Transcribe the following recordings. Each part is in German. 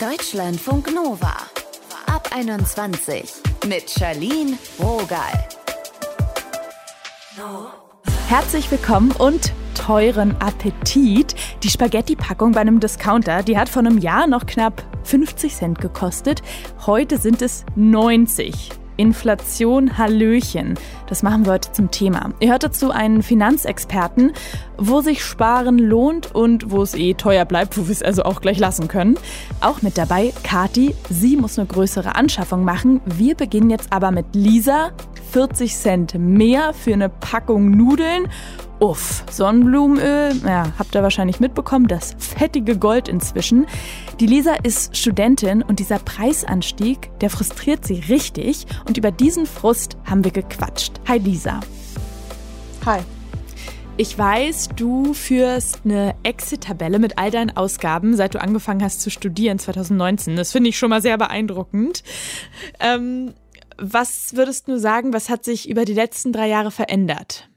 Deutschlandfunk Nova. Ab 21 mit Charlene Rogal. Herzlich willkommen und teuren Appetit. Die Spaghetti-Packung bei einem Discounter, die hat vor einem Jahr noch knapp 50 Cent gekostet. Heute sind es 90. Inflation, Hallöchen. Das machen wir heute zum Thema. Ihr hört dazu einen Finanzexperten, wo sich Sparen lohnt und wo es eh teuer bleibt, wo wir es also auch gleich lassen können. Auch mit dabei Kati. Sie muss eine größere Anschaffung machen. Wir beginnen jetzt aber mit Lisa. 40 Cent mehr für eine Packung Nudeln Uff, Sonnenblumenöl, ja, habt ihr wahrscheinlich mitbekommen, das fettige Gold inzwischen. Die Lisa ist Studentin und dieser Preisanstieg, der frustriert sie richtig. Und über diesen Frust haben wir gequatscht. Hi Lisa. Hi. Ich weiß, du führst eine Exit-Tabelle mit all deinen Ausgaben, seit du angefangen hast zu studieren 2019. Das finde ich schon mal sehr beeindruckend. Ähm, was würdest du sagen, was hat sich über die letzten drei Jahre verändert?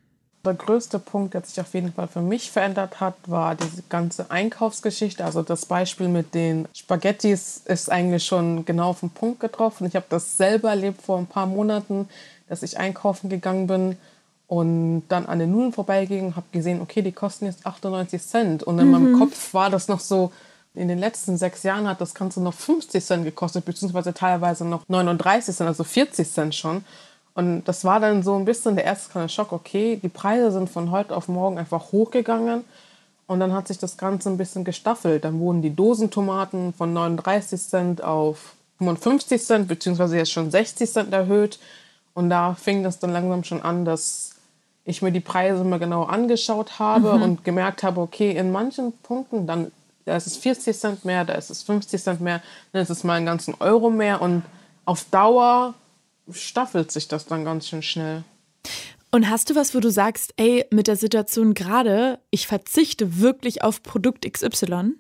Der größte Punkt, der sich auf jeden Fall für mich verändert hat, war diese ganze Einkaufsgeschichte. Also das Beispiel mit den Spaghettis ist eigentlich schon genau auf den Punkt getroffen. Ich habe das selber erlebt vor ein paar Monaten, dass ich einkaufen gegangen bin und dann an den Nudeln vorbeiging und habe gesehen, okay, die kosten jetzt 98 Cent. Und in mhm. meinem Kopf war das noch so, in den letzten sechs Jahren hat das Ganze noch 50 Cent gekostet, beziehungsweise teilweise noch 39 Cent, also 40 Cent schon. Und das war dann so ein bisschen der erste kleine Schock, okay, die Preise sind von heute auf morgen einfach hochgegangen. Und dann hat sich das Ganze ein bisschen gestaffelt. Dann wurden die Dosentomaten von 39 Cent auf 55 Cent, beziehungsweise jetzt schon 60 Cent erhöht. Und da fing das dann langsam schon an, dass ich mir die Preise mal genau angeschaut habe mhm. und gemerkt habe, okay, in manchen Punkten, dann da ist es 40 Cent mehr, da ist es 50 Cent mehr, dann ist es mal einen ganzen Euro mehr. Und auf Dauer staffelt sich das dann ganz schön schnell. Und hast du was, wo du sagst, ey, mit der Situation gerade, ich verzichte wirklich auf Produkt XY?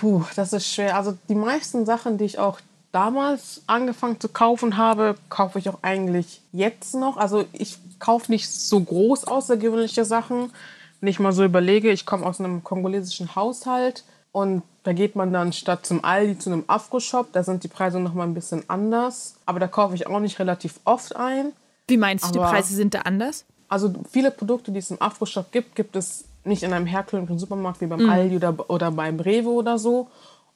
Puh, das ist schwer. Also die meisten Sachen, die ich auch damals angefangen zu kaufen habe, kaufe ich auch eigentlich jetzt noch. Also ich kaufe nicht so groß außergewöhnliche Sachen. Wenn ich mal so überlege, ich komme aus einem kongolesischen Haushalt und da geht man dann statt zum Aldi zu einem Afro-Shop. Da sind die Preise noch mal ein bisschen anders. Aber da kaufe ich auch nicht relativ oft ein. Wie meinst du, Aber, die Preise sind da anders? Also viele Produkte, die es im Afro-Shop gibt, gibt es nicht in einem herkömmlichen Supermarkt wie beim mm. Aldi oder, oder beim Rewe oder so.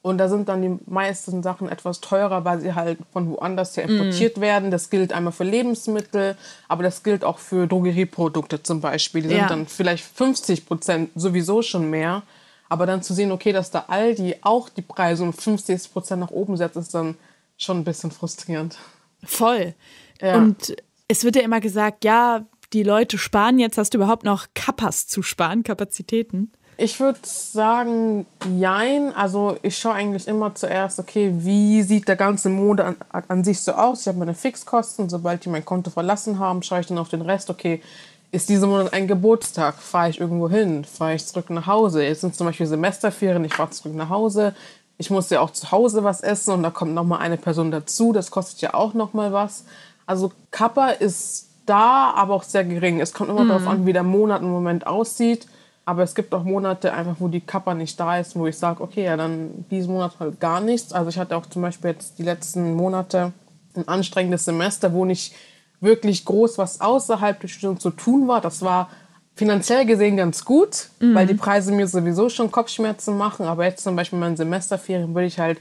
Und da sind dann die meisten Sachen etwas teurer, weil sie halt von woanders her importiert mm. werden. Das gilt einmal für Lebensmittel, aber das gilt auch für Drogerieprodukte zum Beispiel. Die ja. sind dann vielleicht 50 Prozent sowieso schon mehr. Aber dann zu sehen, okay, dass da Aldi auch die Preise um 50 Prozent nach oben setzt, ist dann schon ein bisschen frustrierend. Voll. Ja. Und es wird ja immer gesagt, ja, die Leute sparen jetzt. Hast du überhaupt noch Kappas zu sparen, Kapazitäten? Ich würde sagen, jein. Also ich schaue eigentlich immer zuerst, okay, wie sieht der ganze Mode an, an sich so aus? Ich habe meine Fixkosten. Sobald die mein Konto verlassen haben, schaue ich dann auf den Rest, okay, ist dieser Monat ein Geburtstag? Fahre ich irgendwo hin? Fahre ich zurück nach Hause? Jetzt sind zum Beispiel Semesterferien, ich fahre zurück nach Hause. Ich muss ja auch zu Hause was essen und da kommt noch mal eine Person dazu. Das kostet ja auch noch mal was. Also Kappa ist da, aber auch sehr gering. Es kommt immer mhm. darauf an, wie der Monat im Moment aussieht. Aber es gibt auch Monate einfach, wo die Kappa nicht da ist, wo ich sage, okay, ja, dann diesen Monat halt gar nichts. Also ich hatte auch zum Beispiel jetzt die letzten Monate ein anstrengendes Semester, wo nicht wirklich groß was außerhalb des Studiums zu tun war. Das war finanziell gesehen ganz gut, mhm. weil die Preise mir sowieso schon Kopfschmerzen machen. Aber jetzt zum Beispiel in meinen Semesterferien würde ich halt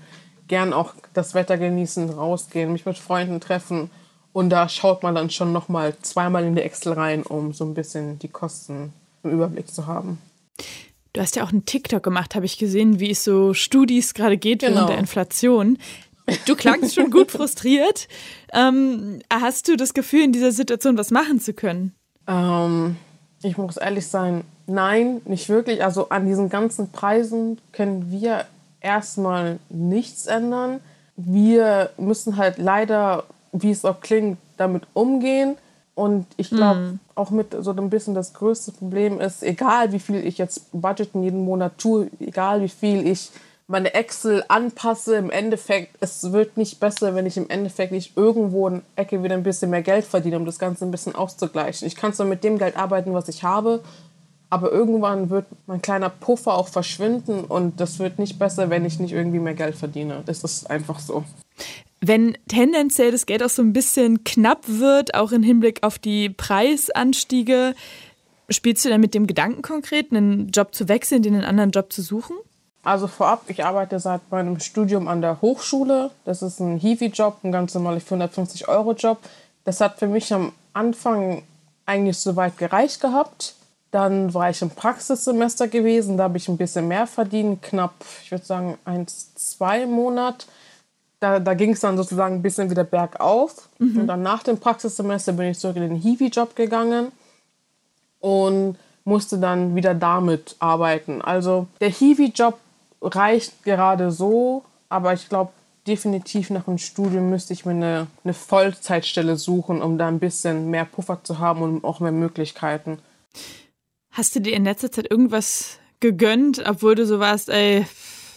gern auch das Wetter genießen, rausgehen, mich mit Freunden treffen. Und da schaut man dann schon noch mal zweimal in die Excel rein, um so ein bisschen die Kosten im Überblick zu haben. Du hast ja auch einen TikTok gemacht, habe ich gesehen, wie es so Studis gerade geht genau. während der Inflation. Du klangst schon gut frustriert. Ähm, hast du das Gefühl, in dieser Situation was machen zu können? Ähm, ich muss ehrlich sein, nein, nicht wirklich. Also an diesen ganzen Preisen können wir erstmal nichts ändern. Wir müssen halt leider, wie es auch klingt, damit umgehen. Und ich glaube, mm. auch mit so ein bisschen das größte Problem ist, egal wie viel ich jetzt budgeten jeden Monat tue, egal wie viel ich meine Excel anpasse, im Endeffekt, es wird nicht besser, wenn ich im Endeffekt nicht irgendwo in Ecke wieder ein bisschen mehr Geld verdiene, um das Ganze ein bisschen auszugleichen. Ich kann zwar mit dem Geld arbeiten, was ich habe, Aber irgendwann wird mein kleiner Puffer auch verschwinden und das wird nicht besser, wenn ich nicht irgendwie mehr Geld verdiene. Das ist einfach so. Wenn tendenziell das Geld auch so ein bisschen knapp wird, auch im Hinblick auf die Preisanstiege, spielst du dann mit dem Gedanken konkret, einen Job zu wechseln, den einen anderen Job zu suchen? Also vorab, ich arbeite seit meinem Studium an der Hochschule. Das ist ein Hiwi-Job, ein ganz normaler 450-Euro-Job. Das hat für mich am Anfang eigentlich soweit gereicht gehabt. Dann war ich im Praxissemester gewesen, da habe ich ein bisschen mehr verdient, knapp, ich würde sagen, eins, zwei Monate. Da, da ging es dann sozusagen ein bisschen wieder bergauf. Mhm. Und dann nach dem Praxissemester bin ich zurück in den Hiwi-Job gegangen und musste dann wieder damit arbeiten. Also der Hiwi-Job reicht gerade so, aber ich glaube, definitiv nach dem Studium müsste ich mir eine, eine Vollzeitstelle suchen, um da ein bisschen mehr Puffer zu haben und auch mehr Möglichkeiten. Hast du dir in letzter Zeit irgendwas gegönnt, obwohl du so warst, ey,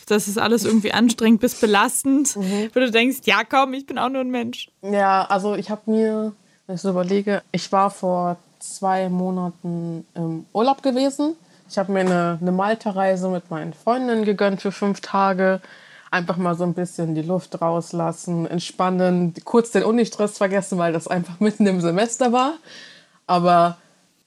das ist alles irgendwie anstrengend bis belastend, mhm. wo du denkst, ja komm, ich bin auch nur ein Mensch. Ja, also ich habe mir, wenn ich so überlege, ich war vor zwei Monaten im Urlaub gewesen. Ich habe mir eine, eine Malta-Reise mit meinen Freundinnen gegönnt für fünf Tage. Einfach mal so ein bisschen die Luft rauslassen, entspannen, kurz den Unistress vergessen, weil das einfach mitten im Semester war. Aber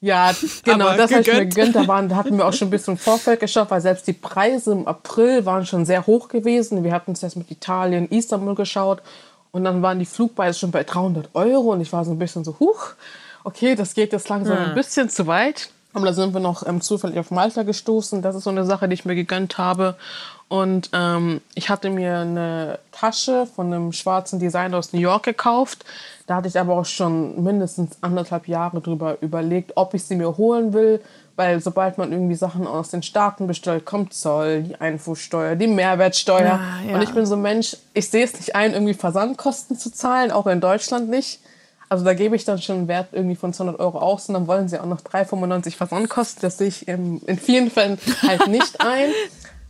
ja, genau, Aber das habe ich mir gegönnt. Da, waren, da hatten wir auch schon ein bisschen Vorfeld geschaut, weil selbst die Preise im April waren schon sehr hoch gewesen. Wir hatten es jetzt mit Italien, Istanbul geschaut und dann waren die Flugpreise schon bei 300 Euro und ich war so ein bisschen so, huch, okay, das geht jetzt langsam ja. ein bisschen zu weit. Aber da sind wir noch ähm, zufällig auf Malta gestoßen. Das ist so eine Sache, die ich mir gegönnt habe. Und ähm, ich hatte mir eine Tasche von einem schwarzen Designer aus New York gekauft. Da hatte ich aber auch schon mindestens anderthalb Jahre drüber überlegt, ob ich sie mir holen will. Weil sobald man irgendwie Sachen aus den Staaten bestellt, kommt Zoll, die Einfuhrsteuer, die Mehrwertsteuer. Ja, ja. Und ich bin so ein Mensch, ich sehe es nicht ein, irgendwie Versandkosten zu zahlen, auch in Deutschland nicht. Also da gebe ich dann schon einen Wert irgendwie von 200 Euro aus und dann wollen sie auch noch 3,95 Versandkosten. Das sehe ich in vielen Fällen halt nicht ein.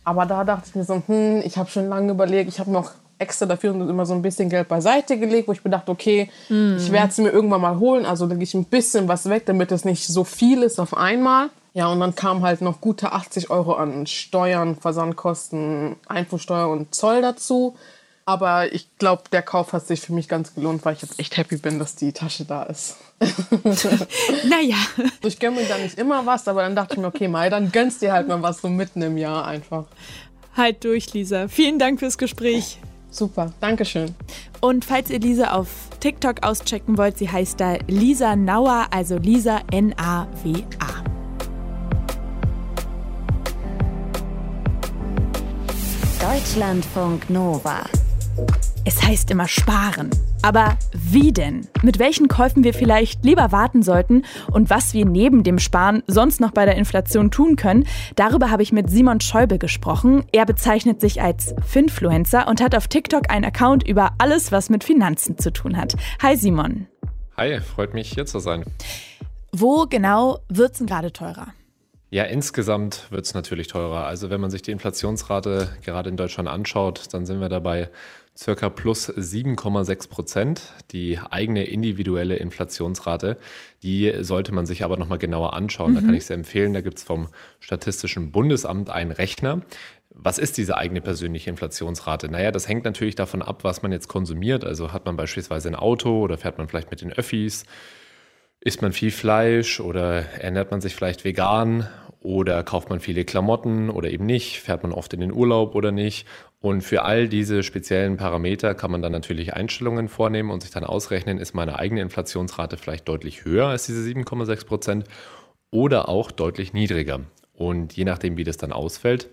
Aber da dachte ich mir so, hm, ich habe schon lange überlegt, ich habe noch extra dafür immer so ein bisschen Geld beiseite gelegt, wo ich mir dachte, okay, mm. ich werde sie mir irgendwann mal holen. Also lege ich ein bisschen was weg, damit es nicht so viel ist auf einmal. Ja, und dann kam halt noch gute 80 Euro an Steuern, Versandkosten, Einfuhrsteuer und Zoll dazu. Aber ich glaube, der Kauf hat sich für mich ganz gelohnt, weil ich jetzt echt happy bin, dass die Tasche da ist. naja. Ich gönne mir da nicht immer was, aber dann dachte ich mir, okay, Mai, dann gönnst dir halt mal was so mitten im Jahr einfach. Halt durch, Lisa. Vielen Dank fürs Gespräch. Super, Dankeschön. Und falls ihr Lisa auf TikTok auschecken wollt, sie heißt da Lisa Nauer, also Lisa N-A-W-A. Deutschlandfunk Nova. Es heißt immer sparen. Aber wie denn? Mit welchen Käufen wir vielleicht lieber warten sollten und was wir neben dem Sparen sonst noch bei der Inflation tun können, darüber habe ich mit Simon Schäuble gesprochen. Er bezeichnet sich als Finfluencer und hat auf TikTok einen Account über alles, was mit Finanzen zu tun hat. Hi Simon. Hi, freut mich hier zu sein. Wo genau wird es denn gerade teurer? Ja, insgesamt wird es natürlich teurer. Also wenn man sich die Inflationsrate gerade in Deutschland anschaut, dann sind wir dabei circa plus 7,6 Prozent. Die eigene individuelle Inflationsrate, die sollte man sich aber nochmal genauer anschauen. Mhm. Da kann ich sehr empfehlen, da gibt es vom Statistischen Bundesamt einen Rechner. Was ist diese eigene persönliche Inflationsrate? Naja, das hängt natürlich davon ab, was man jetzt konsumiert. Also hat man beispielsweise ein Auto oder fährt man vielleicht mit den Öffis, isst man viel Fleisch oder ernährt man sich vielleicht vegan oder kauft man viele Klamotten oder eben nicht, fährt man oft in den Urlaub oder nicht und für all diese speziellen Parameter kann man dann natürlich Einstellungen vornehmen und sich dann ausrechnen, ist meine eigene Inflationsrate vielleicht deutlich höher als diese 7,6 Prozent oder auch deutlich niedriger. Und je nachdem, wie das dann ausfällt,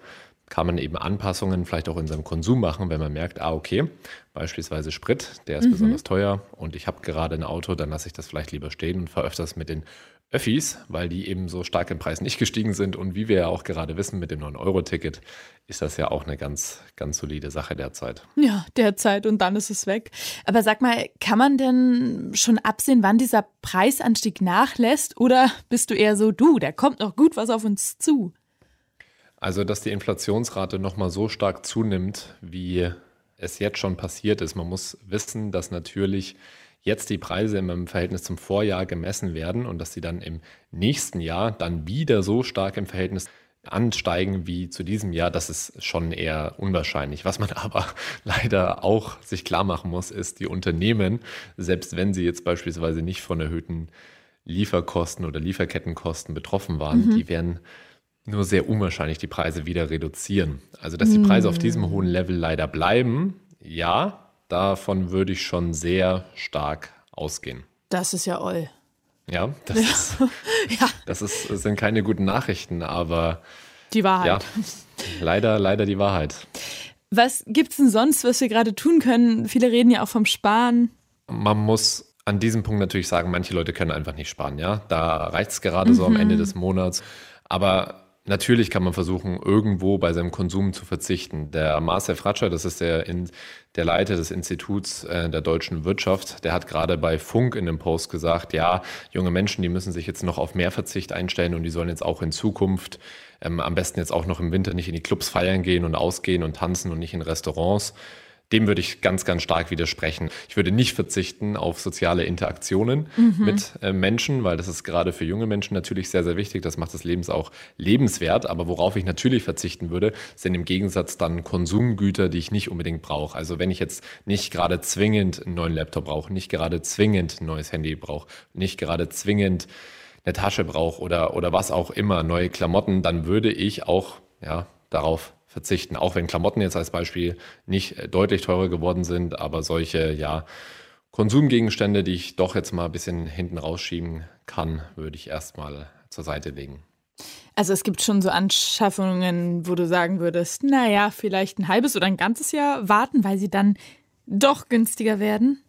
kann man eben Anpassungen vielleicht auch in seinem Konsum machen, wenn man merkt, ah, okay, beispielsweise Sprit, der ist mhm. besonders teuer und ich habe gerade ein Auto, dann lasse ich das vielleicht lieber stehen und fahre öfters mit den Öffis, weil die eben so stark im Preis nicht gestiegen sind. Und wie wir ja auch gerade wissen, mit dem 9-Euro-Ticket ist das ja auch eine ganz, ganz solide Sache derzeit. Ja, derzeit und dann ist es weg. Aber sag mal, kann man denn schon absehen, wann dieser Preisanstieg nachlässt? Oder bist du eher so, du, da kommt noch gut was auf uns zu? Also, dass die Inflationsrate nochmal so stark zunimmt, wie es jetzt schon passiert ist. Man muss wissen, dass natürlich jetzt die Preise im Verhältnis zum Vorjahr gemessen werden und dass sie dann im nächsten Jahr dann wieder so stark im Verhältnis ansteigen wie zu diesem Jahr, das ist schon eher unwahrscheinlich. Was man aber leider auch sich klar machen muss, ist, die Unternehmen, selbst wenn sie jetzt beispielsweise nicht von erhöhten Lieferkosten oder Lieferkettenkosten betroffen waren, mhm. die werden nur sehr unwahrscheinlich die Preise wieder reduzieren. Also, dass die Preise auf diesem hohen Level leider bleiben, ja, davon würde ich schon sehr stark ausgehen. Das ist ja all. Ja, das, Ist, ja. das, ist, das sind keine guten Nachrichten, aber die Wahrheit. Ja, leider, leider die Wahrheit. Was gibt es denn sonst, was wir gerade tun können? Viele reden ja auch vom Sparen. Man muss an diesem Punkt natürlich sagen, manche Leute können einfach nicht sparen, ja. Da reicht es gerade mhm. so am Ende des Monats. Aber Natürlich kann man versuchen, irgendwo bei seinem Konsum zu verzichten. Der Marcel Fratscher, das ist der, der Leiter des Instituts äh, der deutschen Wirtschaft, der hat gerade bei Funk in dem Post gesagt, ja, junge Menschen, die müssen sich jetzt noch auf mehr Verzicht einstellen und die sollen jetzt auch in Zukunft ähm, am besten jetzt auch noch im Winter nicht in die Clubs feiern gehen und ausgehen und tanzen und nicht in Restaurants. Dem würde ich ganz, ganz stark widersprechen. Ich würde nicht verzichten auf soziale Interaktionen mhm. mit äh, Menschen, weil das ist gerade für junge Menschen natürlich sehr, sehr wichtig. Das macht das Leben auch lebenswert. Aber worauf ich natürlich verzichten würde, sind im Gegensatz dann Konsumgüter, die ich nicht unbedingt brauche. Also wenn ich jetzt nicht gerade zwingend einen neuen Laptop brauche, nicht gerade zwingend ein neues Handy brauche, nicht gerade zwingend eine Tasche brauche oder, oder was auch immer, neue Klamotten, dann würde ich auch ja, darauf verzichten. Auch wenn Klamotten jetzt als Beispiel nicht äh, deutlich teurer geworden sind, aber solche, ja, Konsumgegenstände, die ich doch jetzt mal ein bisschen hinten rausschieben kann, würde ich erstmal zur Seite legen. Also es gibt schon so Anschaffungen, wo du sagen würdest, naja, vielleicht ein halbes oder ein ganzes Jahr warten, weil sie dann doch günstiger werden?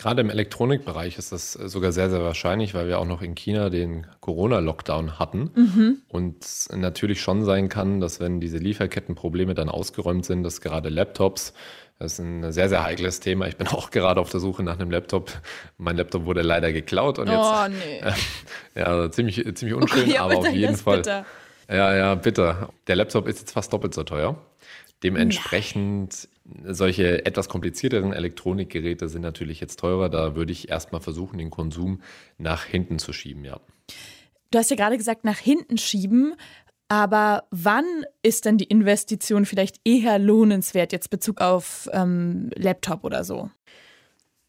Gerade im Elektronikbereich ist das sogar sehr, sehr wahrscheinlich, weil wir auch noch in China den Corona-Lockdown hatten. Mhm. Und natürlich schon sein kann, dass wenn diese Lieferkettenprobleme dann ausgeräumt sind, dass gerade Laptops, das ist ein sehr, sehr heikles Thema. Ich bin auch gerade auf der Suche nach einem Laptop. Mein Laptop wurde leider geklaut und jetzt. Oh, nee. Äh, ja, ziemlich, ziemlich unschön, okay, ja, aber auf jeden Fall. Bitter. Ja, ja, bitter. Der Laptop ist jetzt fast doppelt so teuer. Dementsprechend solche etwas komplizierteren Elektronikgeräte sind natürlich jetzt teurer. Da würde ich erstmal versuchen, den Konsum nach hinten zu schieben, ja. Du hast ja gerade gesagt, nach hinten schieben. Aber wann ist denn die Investition vielleicht eher lohnenswert, jetzt Bezug auf ähm, Laptop oder so?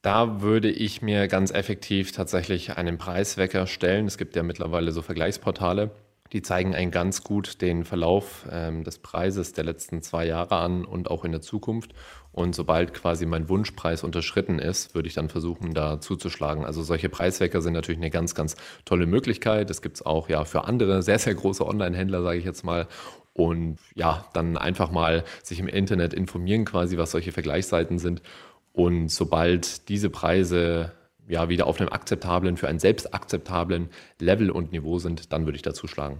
Da würde ich mir ganz effektiv tatsächlich einen Preiswecker stellen. Es gibt ja mittlerweile so Vergleichsportale die zeigen einen ganz gut den Verlauf ähm, des Preises der letzten zwei Jahre an und auch in der Zukunft. Und sobald quasi mein Wunschpreis unterschritten ist, würde ich dann versuchen, da zuzuschlagen. Also solche Preiswecker sind natürlich eine ganz, ganz tolle Möglichkeit. Das gibt es auch ja für andere sehr, sehr große Online-Händler, sage ich jetzt mal. Und ja, dann einfach mal sich im Internet informieren, quasi, was solche Vergleichsseiten sind. Und sobald diese Preise ja, wieder auf einem akzeptablen, für einen selbst akzeptablen Level und Niveau sind, dann würde ich dazu schlagen.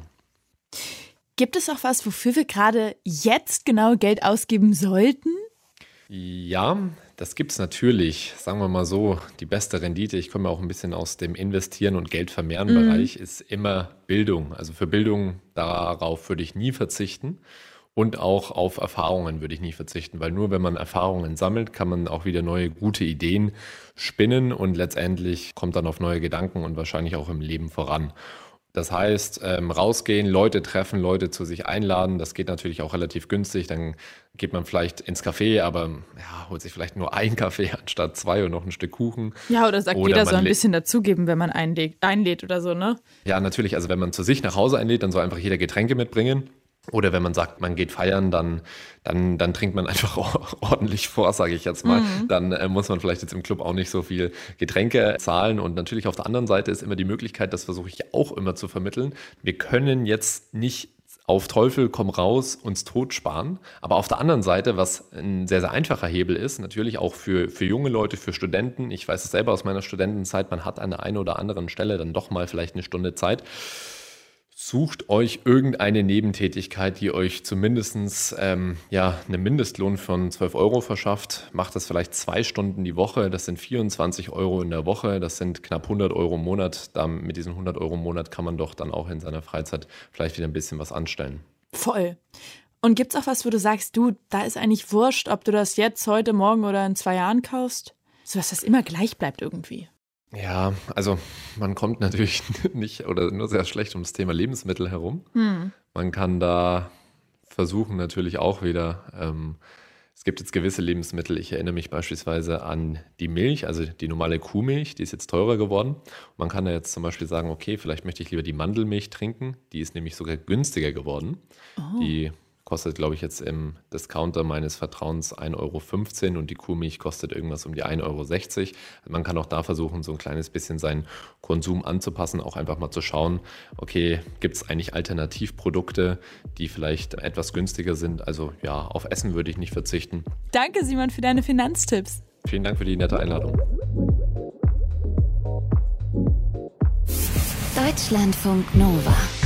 Gibt es auch was, wofür wir gerade jetzt genau Geld ausgeben sollten? Ja, das gibt es natürlich. Sagen wir mal so, die beste Rendite, ich komme auch ein bisschen aus dem Investieren und Geld vermehren mhm. Bereich, ist immer Bildung. Also für Bildung, darauf würde ich nie verzichten. Und auch auf Erfahrungen würde ich nie verzichten, weil nur wenn man Erfahrungen sammelt, kann man auch wieder neue gute Ideen spinnen und letztendlich kommt dann auf neue Gedanken und wahrscheinlich auch im Leben voran. Das heißt, ähm, rausgehen, Leute treffen, Leute zu sich einladen, das geht natürlich auch relativ günstig. Dann geht man vielleicht ins Café, aber ja, holt sich vielleicht nur ein Kaffee anstatt zwei und noch ein Stück Kuchen. Ja, oder sagt oder jeder soll ein bisschen dazugeben, wenn man einlädt, einlädt oder so, ne? Ja, natürlich. Also wenn man zu sich nach Hause einlädt, dann soll einfach jeder Getränke mitbringen. Oder wenn man sagt, man geht feiern, dann, dann, dann trinkt man einfach ordentlich vor, sage ich jetzt mal. Mhm. Dann äh, muss man vielleicht jetzt im Club auch nicht so viel Getränke zahlen. Und natürlich auf der anderen Seite ist immer die Möglichkeit, das versuche ich auch immer zu vermitteln. Wir können jetzt nicht auf Teufel komm raus uns tot sparen. Aber auf der anderen Seite, was ein sehr, sehr einfacher Hebel ist, natürlich auch für, für junge Leute, für Studenten. Ich weiß es selber aus meiner Studentenzeit, man hat an der einen oder anderen Stelle dann doch mal vielleicht eine Stunde Zeit Sucht euch irgendeine Nebentätigkeit, die euch zumindest ähm, ja, einen Mindestlohn von 12 Euro verschafft. Macht das vielleicht zwei Stunden die Woche. Das sind 24 Euro in der Woche. Das sind knapp 100 Euro im Monat. Da, mit diesen 100 Euro im Monat kann man doch dann auch in seiner Freizeit vielleicht wieder ein bisschen was anstellen. Voll. Und gibt es auch was, wo du sagst, du, da ist eigentlich wurscht, ob du das jetzt, heute, morgen oder in zwei Jahren kaufst? So was, das immer gleich bleibt irgendwie. Ja, also man kommt natürlich nicht oder nur sehr schlecht ums Thema Lebensmittel herum. Hm. Man kann da versuchen natürlich auch wieder. Ähm, es gibt jetzt gewisse Lebensmittel. Ich erinnere mich beispielsweise an die Milch, also die normale Kuhmilch, die ist jetzt teurer geworden. Man kann da jetzt zum Beispiel sagen, okay, vielleicht möchte ich lieber die Mandelmilch trinken. Die ist nämlich sogar günstiger geworden. Oh. Die kostet, glaube ich, jetzt im Discounter meines Vertrauens 1,15 Euro und die Kuhmilch kostet irgendwas um die 1,60 Euro. Also man kann auch da versuchen, so ein kleines bisschen seinen Konsum anzupassen, auch einfach mal zu schauen, okay, gibt es eigentlich Alternativprodukte, die vielleicht etwas günstiger sind? Also ja, auf Essen würde ich nicht verzichten. Danke, Simon, für deine Finanztipps. Vielen Dank für die nette Einladung. Deutschlandfunk Nova.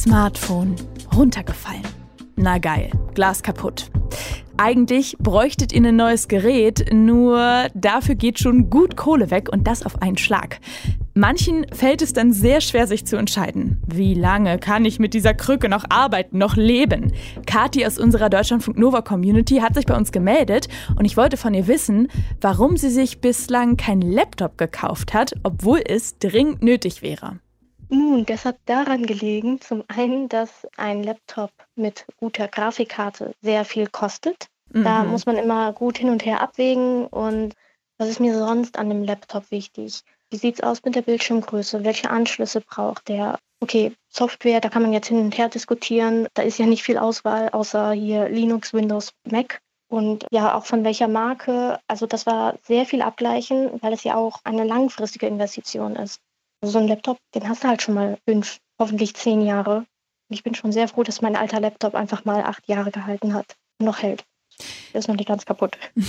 Smartphone runtergefallen. Na geil, Glas kaputt. Eigentlich bräuchtet ihr ein neues Gerät, nur dafür geht schon gut Kohle weg und das auf einen Schlag. Manchen fällt es dann sehr schwer, sich zu entscheiden. Wie lange kann ich mit dieser Krücke noch arbeiten, noch leben? Kathi aus unserer Deutschlandfunk Nova Community hat sich bei uns gemeldet und ich wollte von ihr wissen, warum sie sich bislang kein Laptop gekauft hat, obwohl es dringend nötig wäre. Nun, das hat daran gelegen, zum einen, dass ein Laptop mit guter Grafikkarte sehr viel kostet. Mhm. Da muss man immer gut hin und her abwägen und was ist mir sonst an dem Laptop wichtig? Wie sieht es aus mit der Bildschirmgröße? Welche Anschlüsse braucht der? Okay, Software, da kann man jetzt hin und her diskutieren. Da ist ja nicht viel Auswahl, außer hier Linux, Windows, Mac. Und ja, auch von welcher Marke. Also das war sehr viel abgleichen, weil es ja auch eine langfristige Investition ist so ein Laptop, den hast du halt schon mal fünf, hoffentlich zehn Jahre. Und ich bin schon sehr froh, dass mein alter Laptop einfach mal acht Jahre gehalten hat und noch hält. Der ist noch nicht ganz kaputt.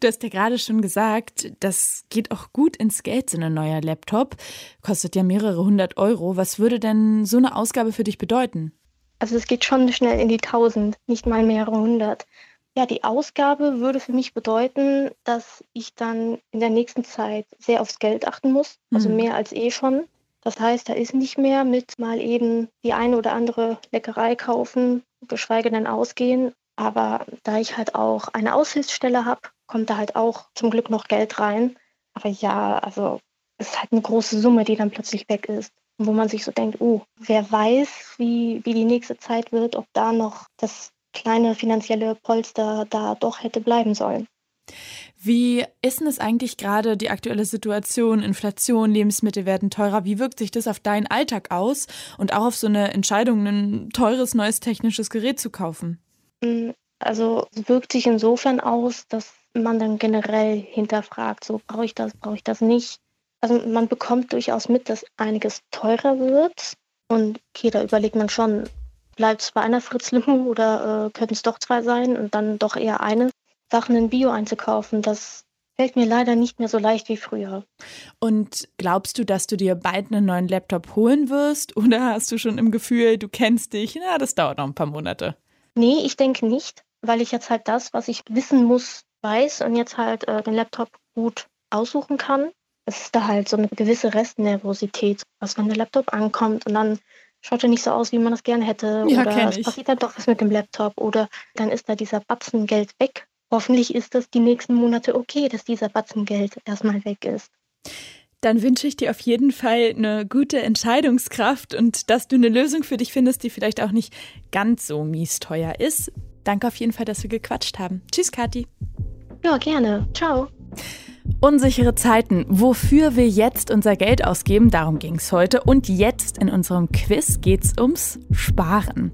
Du hast ja gerade schon gesagt, das geht auch gut ins Geld, so ein neuer Laptop. Kostet ja mehrere hundert Euro. Was würde denn so eine Ausgabe für dich bedeuten? Also es geht schon schnell in die tausend, nicht mal mehrere hundert. Ja, die Ausgabe würde für mich bedeuten, dass ich dann in der nächsten Zeit sehr aufs Geld achten muss, also mhm. mehr als eh schon. Das heißt, da ist nicht mehr mit mal eben die eine oder andere Leckerei kaufen, geschweige denn ausgehen. Aber da ich halt auch eine Aushilfsstelle habe, kommt da halt auch zum Glück noch Geld rein. Aber ja, also es ist halt eine große Summe, die dann plötzlich weg ist. Und wo man sich so denkt, oh, wer weiß, wie, wie die nächste Zeit wird, ob da noch das kleine finanzielle Polster da doch hätte bleiben sollen. Wie ist denn es eigentlich gerade die aktuelle Situation? Inflation, Lebensmittel werden teurer. Wie wirkt sich das auf deinen Alltag aus und auch auf so eine Entscheidung, ein teures neues technisches Gerät zu kaufen? Mm, also es wirkt sich insofern aus, dass man dann generell hinterfragt, so brauche ich das, brauche ich das nicht. Also man bekommt durchaus mit, dass einiges teurer wird. Und okay, da überlegt man schon, bleibt es bei einer Fritz-Limo oder äh, könnten es doch zwei sein und dann doch eher eine. Sachen in Bio einzukaufen, das fällt mir leider nicht mehr so leicht wie früher. Und glaubst du, dass du dir bald einen neuen Laptop holen wirst oder hast du schon im Gefühl, du kennst dich, na, das dauert noch ein paar Monate? Nee, ich denke nicht, weil ich jetzt halt das, was ich wissen muss, weiß und jetzt halt äh, den Laptop gut aussuchen kann. Es ist da halt so eine gewisse Restnervosität, was wenn der Laptop ankommt und dann schaut ja nicht so aus, wie man das gerne hätte. Ja, oder es passiert dann doch was mit dem Laptop oder dann ist da dieser Batzen Geld weg. Hoffentlich ist das die nächsten Monate okay, dass dieser Batzen Geld erstmal weg ist. Dann wünsche ich dir auf jeden Fall eine gute Entscheidungskraft und dass du eine Lösung für dich findest, die vielleicht auch nicht ganz so mies teuer ist. Danke auf jeden Fall, dass wir gequatscht haben. Tschüss, Kathi. Ja, gerne. Ciao. Unsichere Zeiten, wofür wir jetzt unser Geld ausgeben, darum ging es heute. Und jetzt in unserem Quiz geht es ums Sparen.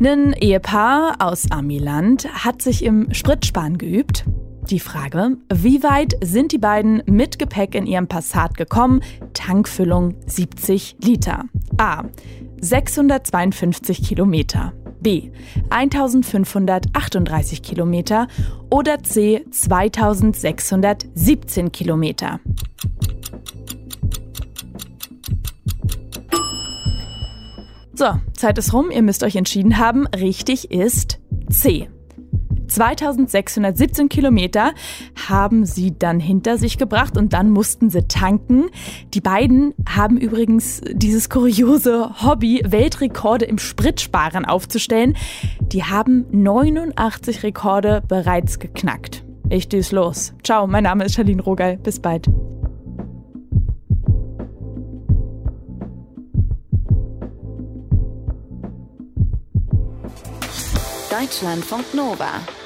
Ein Ehepaar aus Amiland hat sich im Spritsparen geübt. Die Frage, wie weit sind die beiden mit Gepäck in ihrem Passat gekommen? Tankfüllung 70 Liter. A. 652 Kilometer. B 1538 Kilometer oder C 2617 Kilometer. So, Zeit ist rum, ihr müsst euch entschieden haben. Richtig ist C. 2617 Kilometer haben sie dann hinter sich gebracht und dann mussten sie tanken. Die beiden haben übrigens dieses kuriose Hobby, Weltrekorde im Spritsparen aufzustellen. Die haben 89 Rekorde bereits geknackt. Ich düse los. Ciao, mein Name ist Charlene Rogal. Bis bald. Deutschlandfunk Nova